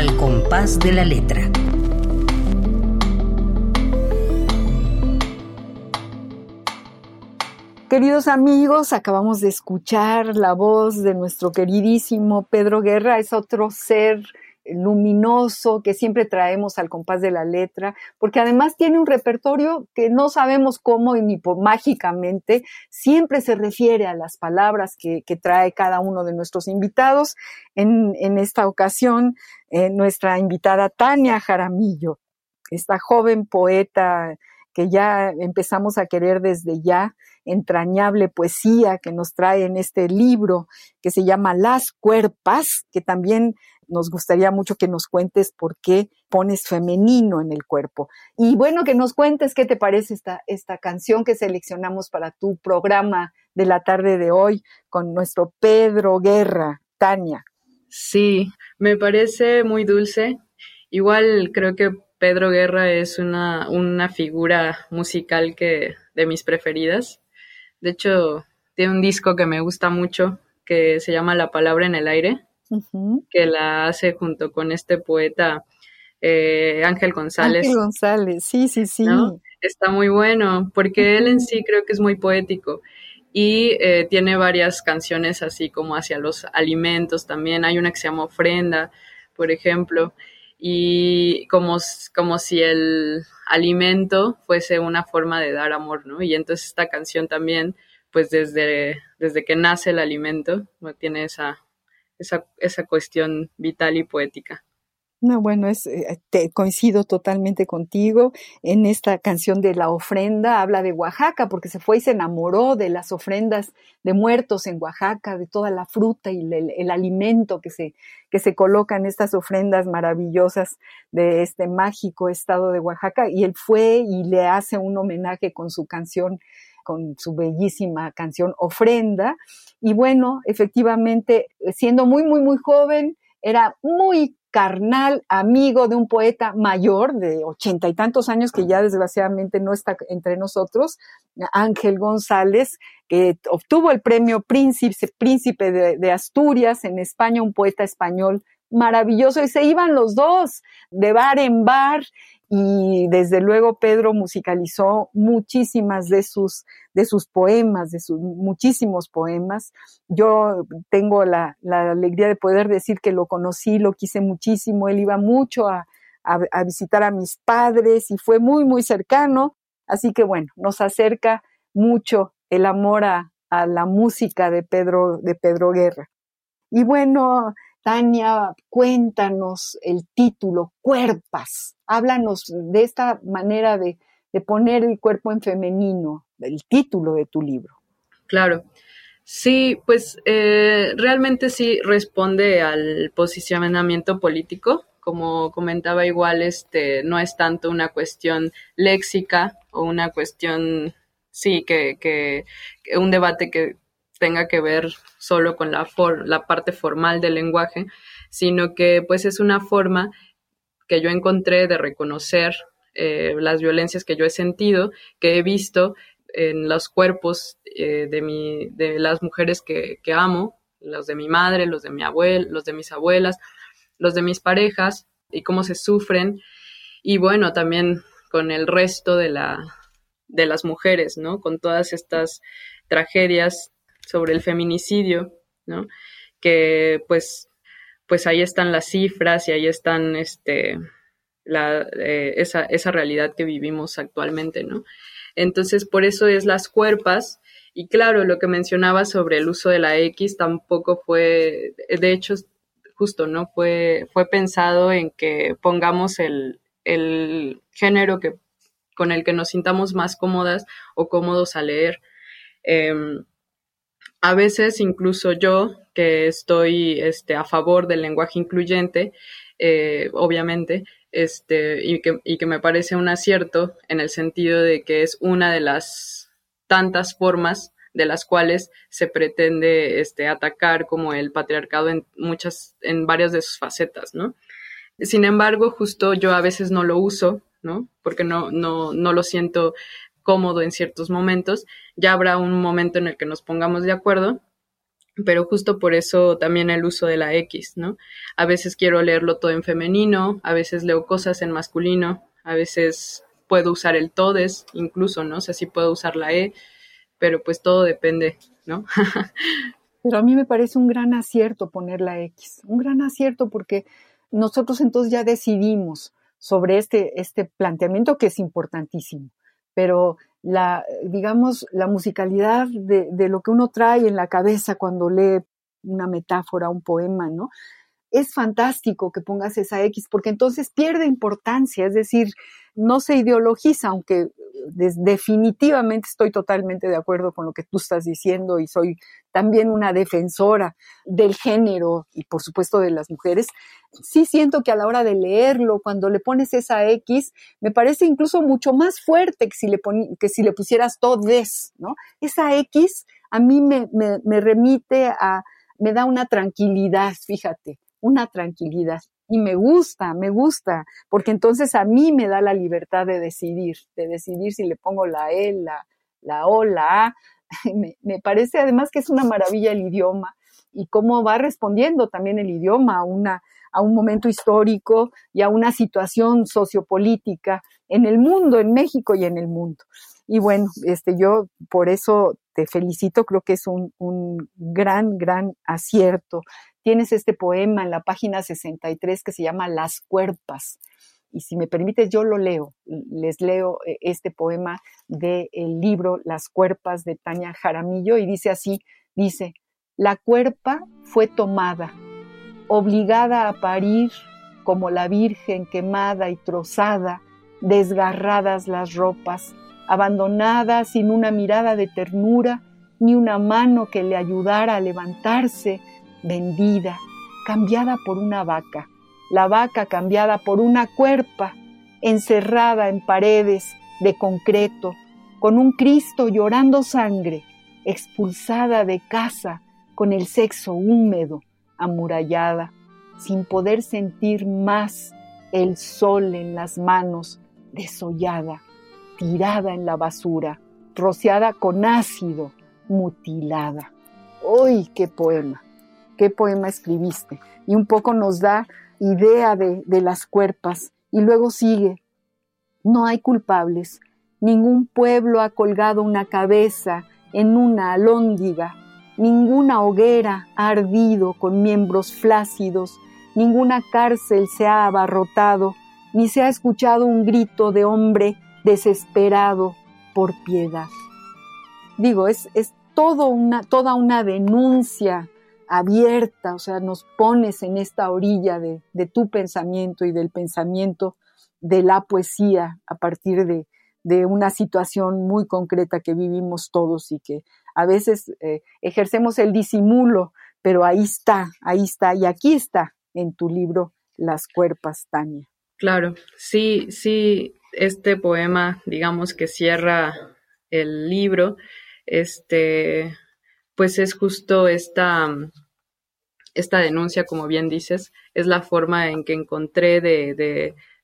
De la letra. Queridos amigos, acabamos de escuchar la voz de nuestro queridísimo Pedro Guerra, es otro ser luminoso que siempre traemos al compás de la letra, porque además tiene un repertorio que no sabemos cómo ni por mágicamente, siempre se refiere a las palabras que, trae cada uno de nuestros invitados. En, esta ocasión, eh, nuestra invitada Tania Jaramillo, esta joven poeta que ya empezamos a querer desde ya, entrañable poesía que nos trae en este libro que se llama Las Cuerpas, que también nos gustaría mucho que nos cuentes por qué pones femenino en el cuerpo. Y bueno, que nos cuentes qué te parece esta, esta canción que seleccionamos para tu programa de la tarde de hoy con nuestro Pedro Guerra. Tania. Sí, me parece muy dulce. Igual creo que Pedro Guerra es una, una figura musical que de mis preferidas. De hecho, tiene un disco que me gusta mucho que se llama La Palabra en el Aire, que la hace junto con este poeta eh, Ángel González. Ángel González, sí, sí, sí. Está muy bueno, porque él en sí creo que es muy poético y eh, tiene varias canciones así como hacia los alimentos también. Hay una que se llama Ofrenda, por ejemplo, y como, como si el alimento fuese una forma de dar amor, ¿no? Y entonces esta canción también, pues desde, desde que nace el alimento, tiene esa, esa, esa cuestión vital y poética. No, bueno, es, eh, te, coincido totalmente contigo. En esta canción de la ofrenda habla de Oaxaca, porque se fue y se enamoró de las ofrendas de muertos en Oaxaca, de toda la fruta y el, alimento que se, que se coloca en estas ofrendas maravillosas de este mágico estado de Oaxaca. Y él fue y le hace un homenaje con su canción con su bellísima canción Ofrenda. Y bueno, efectivamente, siendo muy, muy, muy joven, era muy carnal, amigo de un poeta mayor de ochenta y tantos años que ya desgraciadamente no está entre nosotros, Ángel González, que obtuvo el premio Príncipe, Príncipe de, de Asturias en España, un poeta español maravilloso y se iban los dos de bar en bar y desde luego Pedro musicalizó muchísimas de sus, de sus poemas, de sus muchísimos poemas. Yo tengo la, alegría de poder decir que lo conocí, lo quise muchísimo, él iba mucho a, visitar a mis padres y fue muy, muy cercano. Así que bueno, nos acerca mucho el amor a, a la música de Pedro, de Pedro Guerra. Y bueno, Tania, cuéntanos el título, Cuerpas. Háblanos de esta manera de, poner el cuerpo en femenino, el título de tu libro. Claro. Sí, pues eh, realmente sí responde al posicionamiento político. Como comentaba igual, este no es tanto una cuestión léxica o una cuestión, sí, que, que un debate que tenga que ver solo con la, la parte formal del lenguaje, sino que pues es una forma que yo encontré de reconocer eh, las violencias que yo he sentido, que he visto en los cuerpos eh, de, mi, de las mujeres que, que, amo, los de mi madre, los de mi abuela, los de mis abuelas, los de mis parejas, y cómo se sufren, y bueno, también con el resto de, la, de las mujeres, ¿no? Con todas estas tragedias sobre el feminicidio, ¿no? Que pues, pues ahí están las cifras y ahí están este, la, eh, esa, esa realidad que vivimos actualmente, ¿no? Entonces, por eso es las cuerpas. Y claro, lo que mencionaba sobre el uso de la X tampoco fue, de hecho, justo, ¿no? Fue, fue pensado en que pongamos el, el género que, con el que nos sintamos más cómodas o cómodos a leer. Em, a veces incluso yo, que estoy este, a favor del lenguaje incluyente, eh, obviamente, este, y, que, me parece un acierto en el sentido de que es una de las tantas formas de las cuales se pretende este, atacar como el patriarcado en muchas, en varias de sus facetas, ¿no? Sin embargo, justo yo a veces no lo uso, ¿no? Porque no lo siento cómodo en ciertos momentos, ya habrá un momento en el que nos pongamos de acuerdo, pero justo por eso también el uso de la X, ¿no? A veces quiero leerlo todo en femenino, a veces leo cosas en masculino, a veces puedo usar el todes, incluso, ¿no? O sea, sí puedo usar la E, pero pues todo depende, ¿no? [laughs] pero a mí me parece un gran acierto poner la X, un gran acierto porque nosotros entonces ya decidimos sobre este, este planteamiento que es importantísimo, pero la, digamos, la musicalidad de, de lo que uno trae en la cabeza cuando lee una metáfora, un poema, ¿no? es fantástico que pongas esa X, porque entonces pierde importancia, es decir, no se ideologiza, aunque definitivamente estoy totalmente de acuerdo con lo que tú estás diciendo y soy también una defensora del género y por supuesto de las mujeres, sí siento que a la hora de leerlo, cuando le pones esa X, me parece incluso mucho más fuerte que si le, que si le pusieras todes, ¿no? Esa X a mí me, me remite a, me da una tranquilidad, fíjate, una tranquilidad. Y me gusta, me gusta, porque entonces a mí me da la libertad de decidir, de decidir si le pongo la E, la, la O, la A. [laughs] Me, parece además que es una maravilla el idioma y cómo va respondiendo también el idioma a, una, a un momento histórico y a una situación sociopolítica en el mundo, en México y en el mundo. Y bueno, este, yo por eso te felicito, creo que es un, un gran, gran acierto tienes este poema en la página 63 que se llama Las Cuerpas. Y si me permites, yo lo leo. Les leo eh, este poema del libro Las Cuerpas de Tania Jaramillo y dice así, dice, la cuerpa fue tomada, obligada a parir como la Virgen quemada y trozada, desgarradas las ropas, abandonada sin una mirada de ternura, ni una mano que le ayudara a levantarse, vendida, cambiada por una vaca, la vaca cambiada por una cuerpa, encerrada en paredes de concreto, con un Cristo llorando sangre, expulsada de casa con el sexo húmedo, amurallada, sin poder sentir más el sol en las manos, desollada, tirada en la basura, rociada con ácido, mutilada. ¡Uy, qué poema! Qué poema escribiste. Y un poco nos da idea de, las cuerpas. Y luego sigue, no hay culpables. Ningún pueblo ha colgado una cabeza en una alóndiga. Ninguna hoguera ha ardido con miembros flácidos. Ninguna cárcel se ha abarrotado, ni se ha escuchado un grito de hombre desesperado por piedad. Digo, es, es todo una, toda una denuncia abierta, o sea, nos pones en esta orilla de, tu pensamiento y del pensamiento de la poesía a partir de, una situación muy concreta que vivimos todos y que a veces eh, ejercemos el disimulo, pero ahí está, ahí está, y aquí está en tu libro Las Cuerpas, Tania. Claro, sí, sí, este poema, digamos que cierra el libro, este, pues es justo esta, esta denuncia, como bien dices, es la forma en que encontré de,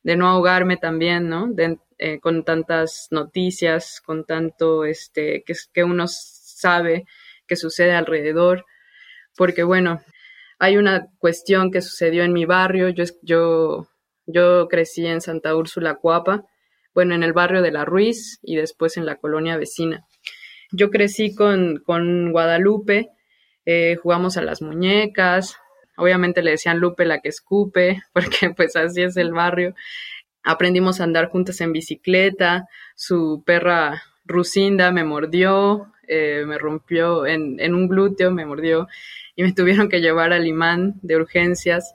de, no ahogarme también, ¿no? Eh, con tantas noticias, con tanto este, que, que uno sabe que sucede alrededor, porque bueno, hay una cuestión que sucedió en mi barrio, yo, yo, yo crecí en Santa Úrsula, Cuapa, bueno, en el barrio de La Ruiz y después en la colonia vecina. Yo crecí con, con Guadalupe, eh, jugamos a las muñecas, obviamente le decían Lupe la que escupe, [laughs] porque pues así es el barrio. Aprendimos a andar juntas en bicicleta, su perra Rusinda me mordió, eh, me rompió en, en un glúteo, me mordió y me [laughs] tuvieron que llevar al imán de urgencias,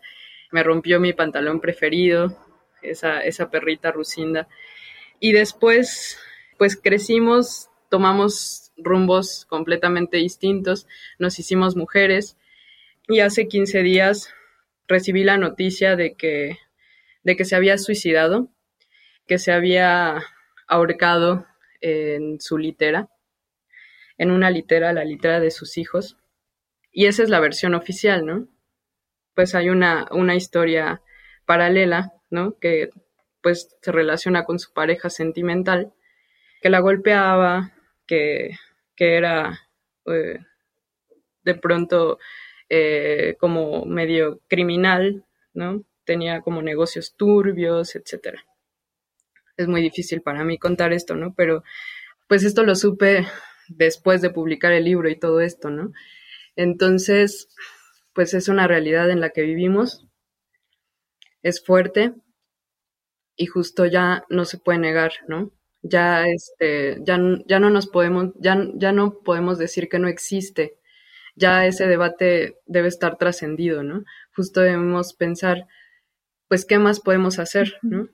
me rompió mi pantalón preferido, esa, esa perrita Rusinda. Y después, pues crecimos, tomamos rumbos completamente distintos, nos hicimos mujeres y hace 15 días recibí la noticia de que, de que se había suicidado, que se había ahorcado en su litera, en una litera, la litera de sus hijos. Y esa es la versión oficial, ¿no? Pues hay una, una historia paralela, ¿no? Que pues se relaciona con su pareja sentimental, que la golpeaba, que, era eh, de pronto eh, como medio criminal, ¿no? Tenía como negocios turbios, etcétera. Es muy difícil para mí contar esto, ¿no? Pero pues esto lo supe después de publicar el libro y todo esto, ¿no? Entonces, pues es una realidad en la que vivimos. es fuerte y justo ya no se puede negar, ¿no? Ya, este, ya, ya no nos podemos, ya, ya no podemos decir que no existe. Ya ese debate debe estar trascendido, ¿no? Justo debemos pensar, pues, ¿qué más podemos hacer, ¿no?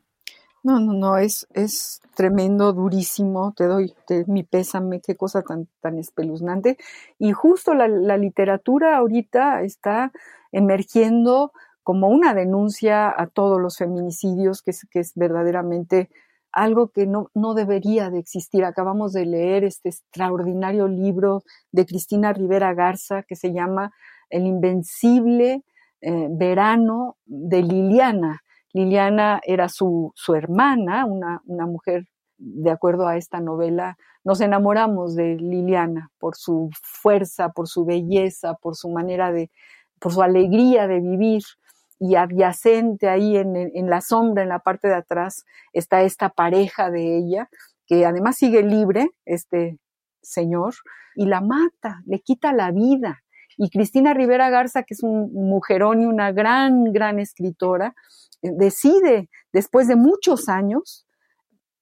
No, no, no, es, es tremendo, durísimo, te doy mi pésame, qué cosa tan, tan espeluznante. Y justo la, la literatura ahorita está emergiendo como una denuncia a todos los feminicidios, que es, que es verdaderamente algo que no, no, debería de existir. Acabamos de leer este extraordinario libro de Cristina Rivera Garza que se llama El Invencible eh, Verano de Liliana. Liliana era su, su hermana, una, una mujer, de acuerdo a esta novela, nos enamoramos de Liliana por su fuerza, por su belleza, por su manera de, por su alegría de vivir. Y adyacente ahí en, en la sombra, en la parte de atrás, está esta pareja de ella, que además sigue libre, este señor, y la mata, le quita la vida. Y Cristina Rivera Garza, que es un mujerón y una gran, gran escritora, decide, después de muchos años,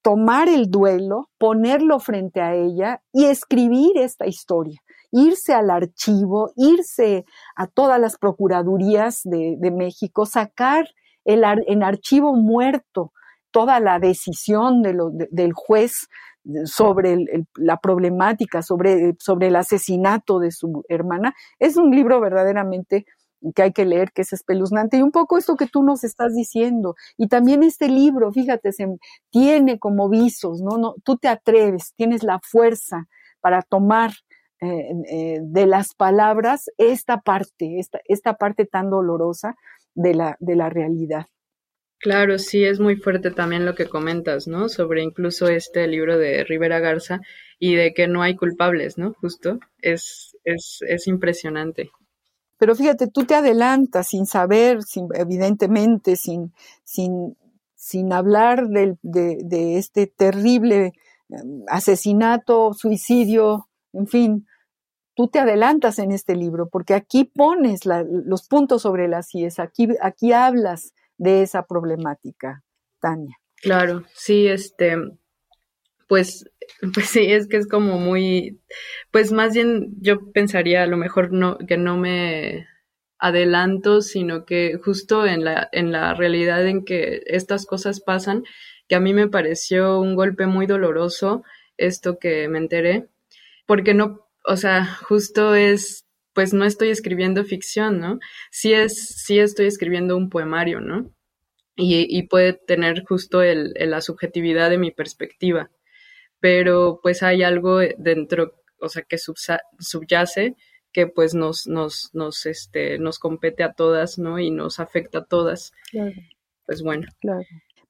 tomar el duelo, ponerlo frente a ella y escribir esta historia, irse al archivo, irse a todas las procuradurías de, México, sacar el, en archivo muerto toda la decisión del juez sobre la problemática, sobre, sobre el asesinato de su hermana. Es un libro verdaderamente que hay que leer, que es espeluznante, y un poco esto que tú nos estás diciendo. Y también este libro, fíjate, tiene como visos, ¿no? no tú te atreves, tienes la fuerza para tomar eh, eh, de las palabras esta parte, esta, esta parte tan dolorosa de la, de la realidad. Claro, sí, es muy fuerte también lo que comentas, ¿no? Sobre incluso este libro de Rivera Garza y de que no hay culpables, ¿no? Justo, es, es, es impresionante. Pero fíjate, tú te adelantas sin saber, sin, evidentemente, sin, sin, sin hablar de, de, este terrible em, asesinato, suicidio, en fin, tú te adelantas en este libro, porque aquí pones los puntos sobre las IES, aquí, aquí hablas de esa problemática, Tania. Claro, sí, este, pues, [laughs] pues sí, es que es como muy, pues más bien yo pensaría a lo mejor no, que no me adelanto, sino que justo en la, en la realidad en que estas cosas pasan, que a mí me pareció un golpe muy doloroso esto que me enteré, porque no, o sea, justo es, pues no estoy escribiendo ficción, ¿no? Sí es, sí estoy escribiendo un poemario, ¿no? Y, y puede tener justo el, la subjetividad de mi perspectiva pero pues hay algo dentro, o sea, que subyace que pues nos, nos, nos, este, nos compete a todas, ¿no? Y nos afecta a todas. Claro. Pues bueno. Claro.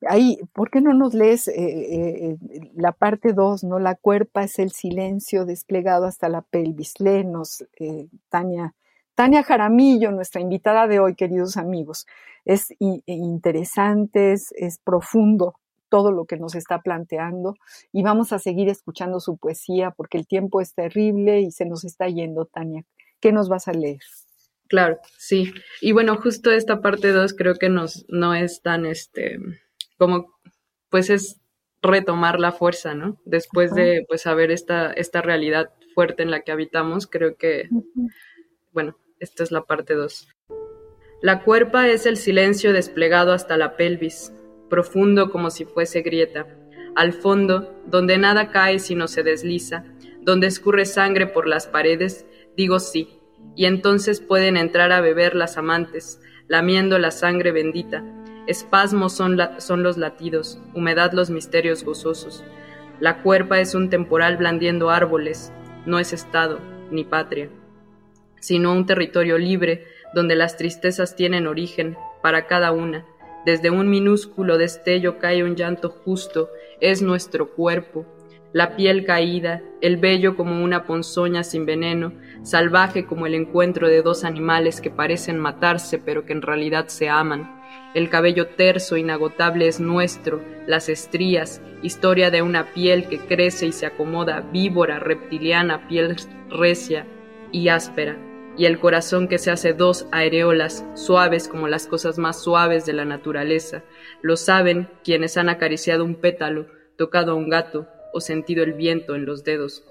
Ahí, ¿por qué no nos lees eh, eh, la parte 2, ¿no? La cuerpa es el silencio desplegado hasta la pelvis. Léenos, eh, Tania. Tania Jaramillo, nuestra invitada de hoy, queridos amigos. Es interesante, es, es profundo todo lo que nos está planteando y vamos a seguir escuchando su poesía porque el tiempo es terrible y se nos está yendo, Tania. ¿Qué nos vas a leer? Claro, sí. Y bueno, justo esta parte 2 creo que nos, no es tan, este, como, pues es retomar la fuerza, ¿no? Después de, pues, saber esta, esta realidad fuerte en la que habitamos, creo que, bueno, esta es la parte 2. La cuerpa es el silencio desplegado hasta la pelvis, profundo como si fuese grieta, al fondo, donde nada cae sino se desliza, donde escurre sangre por las paredes, digo sí, y entonces pueden entrar a beber las amantes, lamiendo la sangre bendita. Espasmos son, son los latidos, humedad los misterios gozosos. La cuerpa es un temporal blandiendo árboles, no es estado ni patria, sino un territorio libre donde las tristezas tienen origen para cada una desde un minúsculo destello cae un llanto justo, es nuestro cuerpo, la piel caída, el vello como una ponzoña sin veneno, salvaje como el encuentro de dos animales que parecen matarse pero que en realidad se aman. El cabello terso, inagotable es nuestro, las estrías, historia de una piel que crece y se acomoda, víbora, reptiliana, piel recia y áspera, y el corazón que se hace dos areolas, suaves como las cosas más suaves de la naturaleza. Lo saben quienes han acariciado un pétalo, tocado a un gato o sentido el viento en los dedos.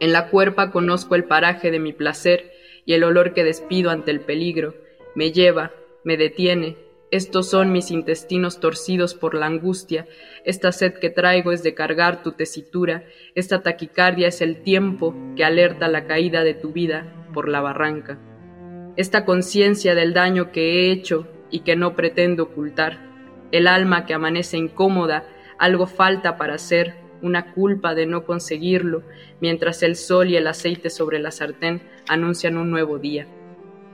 En la cuerpa conozco el paraje de mi placer y el olor que despido ante el peligro. Me lleva, me detiene, estos son mis intestinos torcidos por la angustia, esta sed que traigo es de cargar tu tesitura, esta taquicardia es el tiempo que alerta la caída de tu vida por la barranca. Esta conciencia del daño que he hecho y que no pretendo ocultar, el alma que amanece incómoda, algo falta para ser, una culpa de no conseguirlo, mientras el sol y el aceite sobre la sartén anuncian un nuevo día.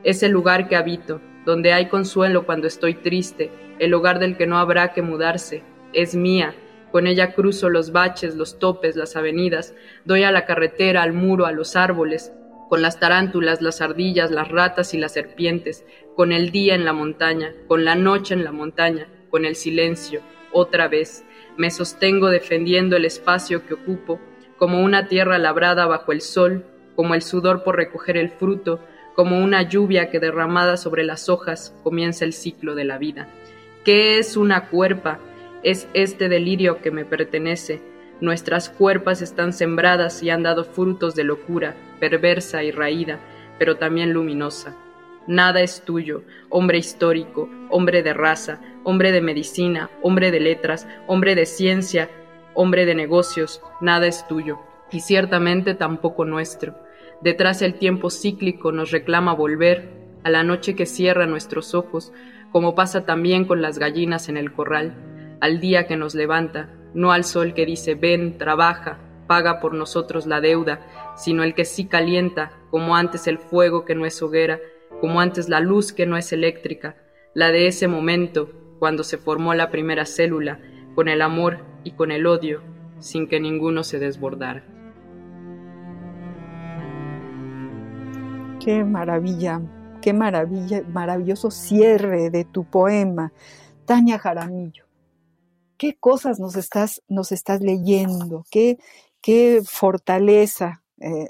Es el lugar que habito, donde hay consuelo cuando estoy triste, el hogar del que no habrá que mudarse, es mía, con ella cruzo los baches, los topes, las avenidas, doy a la carretera, al muro, a los árboles, con las tarántulas, las ardillas, las ratas y las serpientes, con el día en la montaña, con la noche en la montaña, con el silencio, otra vez. Me sostengo defendiendo el espacio que ocupo, como una tierra labrada bajo el sol, como el sudor por recoger el fruto, como una lluvia que derramada sobre las hojas comienza el ciclo de la vida. ¿Qué es una cuerpa? Es este delirio que me pertenece. Nuestras cuerpas están sembradas y han dado frutos de locura, perversa y raída, pero también luminosa. Nada es tuyo, hombre histórico, hombre de raza, hombre de medicina, hombre de letras, hombre de ciencia, hombre de negocios, nada es tuyo, y ciertamente tampoco nuestro. Detrás el tiempo cíclico nos reclama volver a la noche que cierra nuestros ojos, como pasa también con las gallinas en el corral, al día que nos levanta, no al sol que dice ven, trabaja, paga por nosotros la deuda, sino el que sí calienta, como antes el fuego que no es hoguera, como antes la luz que no es eléctrica, la de ese momento, cuando se formó la primera célula, con el amor y con el odio, sin que ninguno se desbordara. Qué maravilla, qué maravilla, maravilloso cierre de tu poema, Tania Jaramillo. Qué cosas nos estás, nos estás leyendo, qué, qué fortaleza eh,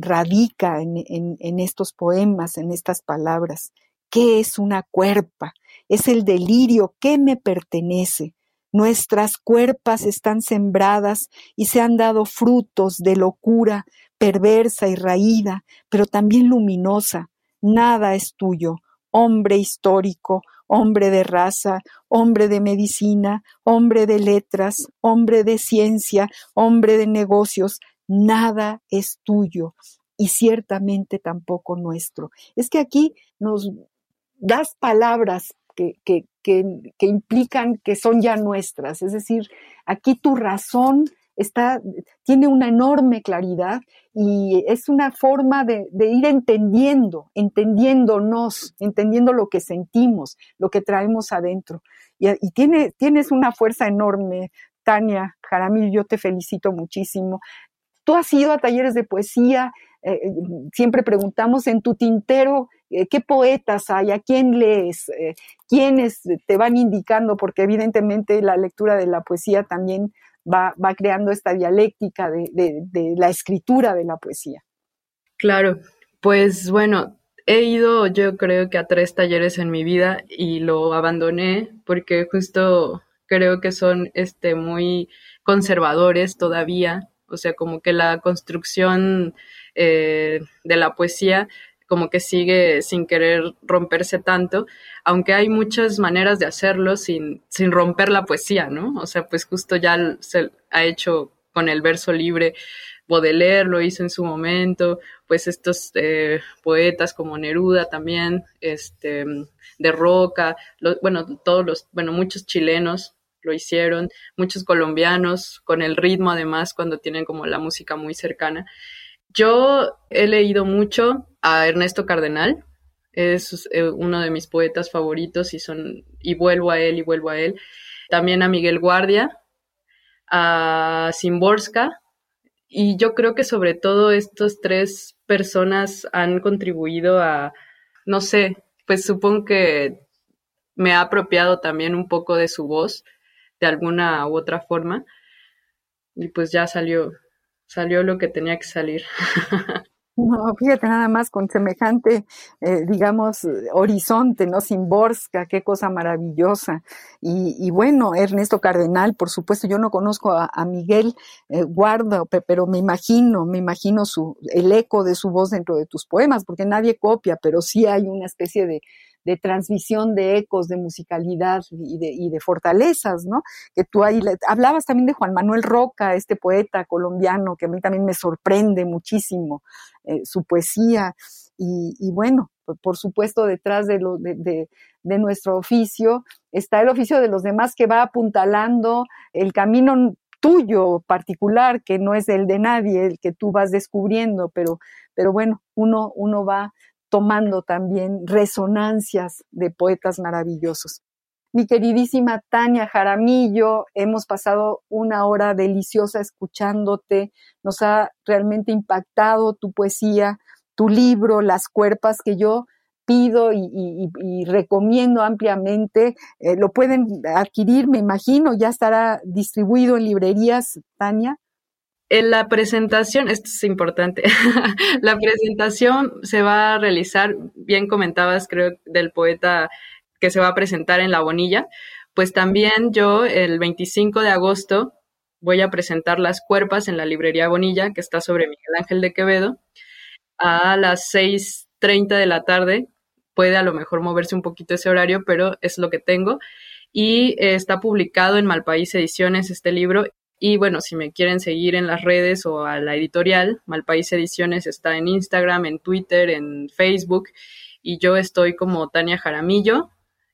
radica en, en estos poemas, en estas palabras. ¿Qué es una cuerpa? Es el delirio que me pertenece. Nuestras cuerpas están sembradas y se han dado frutos de locura, perversa y raída, pero también luminosa. Nada es tuyo, hombre histórico, hombre de raza, hombre de medicina, hombre de letras, hombre de ciencia, hombre de negocios, nada es tuyo y ciertamente tampoco nuestro. Es que aquí nos das palabras que, que, que, que implican que son ya nuestras, es decir, aquí tu razón tiene una enorme claridad y es una forma de, ir entendiendo, entendiéndonos, entendiendo lo que sentimos, lo que traemos adentro. Y, tiene, tienes una fuerza enorme, Tania Jaramil, yo te felicito muchísimo. Tú has ido a talleres de poesía, eh, eh, siempre preguntamos en tu tintero eh, qué poetas hay, a quién lees, quiénes te van indicando, porque evidentemente la lectura de la poesía también va, creando esta dialéctica de, la escritura de la poesía. Claro, pues bueno, he ido yo creo que a tres talleres en mi vida y lo abandoné porque justo creo que son este muy conservadores todavía, o sea, como que la construcción eh, de la poesía como que sigue sin querer romperse tanto, aunque hay muchas maneras de hacerlo sin, sin romper la poesía, ¿no? O sea, pues justo ya se ha hecho con el verso libre, Baudelaire lo hizo en su momento, pues estos eh, poetas como Neruda también, este, de Roca, bueno, todos los, bueno, muchos chilenos lo hicieron, muchos colombianos, con el ritmo además, cuando tienen como la música muy cercana. Yo he leído mucho a Ernesto Cardenal, es eh, uno de mis poetas favoritos y son y vuelvo a él y vuelvo a él. También a Miguel Guardia, a Simborska y yo creo que sobre todo estos tres personas han contribuido a no sé, pues supongo que me ha apropiado también un poco de su voz de alguna u otra forma y pues ya salió salió lo que tenía que salir. [laughs] No, fíjate nada más con semejante, eh, digamos, horizonte, ¿no? Simborska, qué cosa maravillosa. Y, bueno, Ernesto Cardenal, por supuesto, yo no conozco a, Miguel eh, Guardo, pero me imagino, me imagino su, el eco de su voz dentro de tus poemas, porque nadie copia, pero sí hay una especie de, de transmisión de ecos, de musicalidad y de, y de fortalezas, ¿no? Que tú ahí hablabas también de Juan Manuel Roca, este poeta colombiano que a mí también me sorprende muchísimo eh, su poesía y, bueno, por supuesto detrás de, lo, de, de, nuestro oficio está el oficio de los demás que va apuntalando el camino tuyo particular, que no es el de nadie, el que tú vas descubriendo, pero, pero bueno, uno, uno va tomando también resonancias de poetas maravillosos. Mi queridísima Tania Jaramillo, hemos pasado una hora deliciosa escuchándote, nos ha realmente impactado tu poesía, tu libro, Las Cuerpas, que yo pido y, recomiendo ampliamente. Eh, lo pueden adquirir, me imagino, ya estará distribuido en librerías, Tania. En la presentación, esto es importante, [laughs] la presentación se va a realizar, bien comentabas, creo, del poeta que se va a presentar en La Bonilla, pues también yo el 25 de agosto voy a presentar Las Cuerpas en la librería Bonilla, que está sobre Miguel Ángel de Quevedo, a las 6.30 de la tarde. Puede a lo mejor moverse un poquito ese horario, pero es lo que tengo. Y eh, está publicado en Malpaís Ediciones este libro y bueno, si me quieren seguir en las redes o a la editorial, Malpaís Ediciones está en Instagram, en Twitter, en Facebook. Y yo estoy como Tania Jaramillo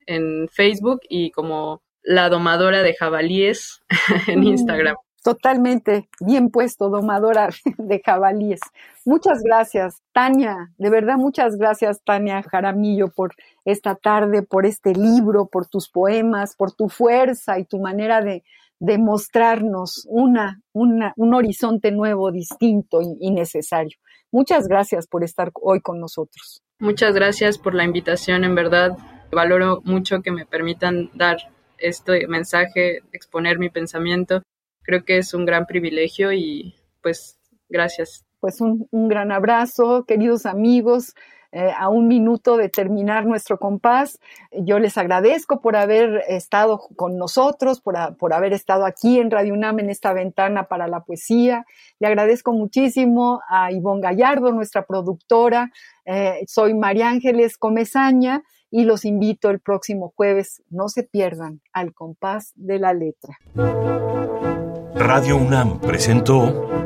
en Facebook y como la domadora de jabalíes [laughs] en mm, Instagram. Totalmente bien puesto, domadora [laughs] de jabalíes. Muchas gracias, Tania. De verdad, muchas gracias, Tania Jaramillo, por esta tarde, por este libro, por tus poemas, por tu fuerza y tu manera de, de mostrarnos una, un horizonte nuevo, distinto y, necesario. Muchas gracias por estar hoy con nosotros. Muchas gracias por la invitación, en verdad. Valoro mucho que me permitan dar este mensaje, exponer mi pensamiento. Creo que es un gran privilegio y pues gracias. Pues un, un gran abrazo, queridos amigos. Eh, a un minuto de terminar nuestro compás. Yo les agradezco por haber estado con nosotros, por, haber estado aquí en Radio UNAM en esta ventana para la poesía. Le agradezco muchísimo a Ivonne Gallardo, nuestra productora. Eh, soy María Ángeles Comezaña y los invito el próximo jueves. No se pierdan al compás de la letra. Radio UNAM presentó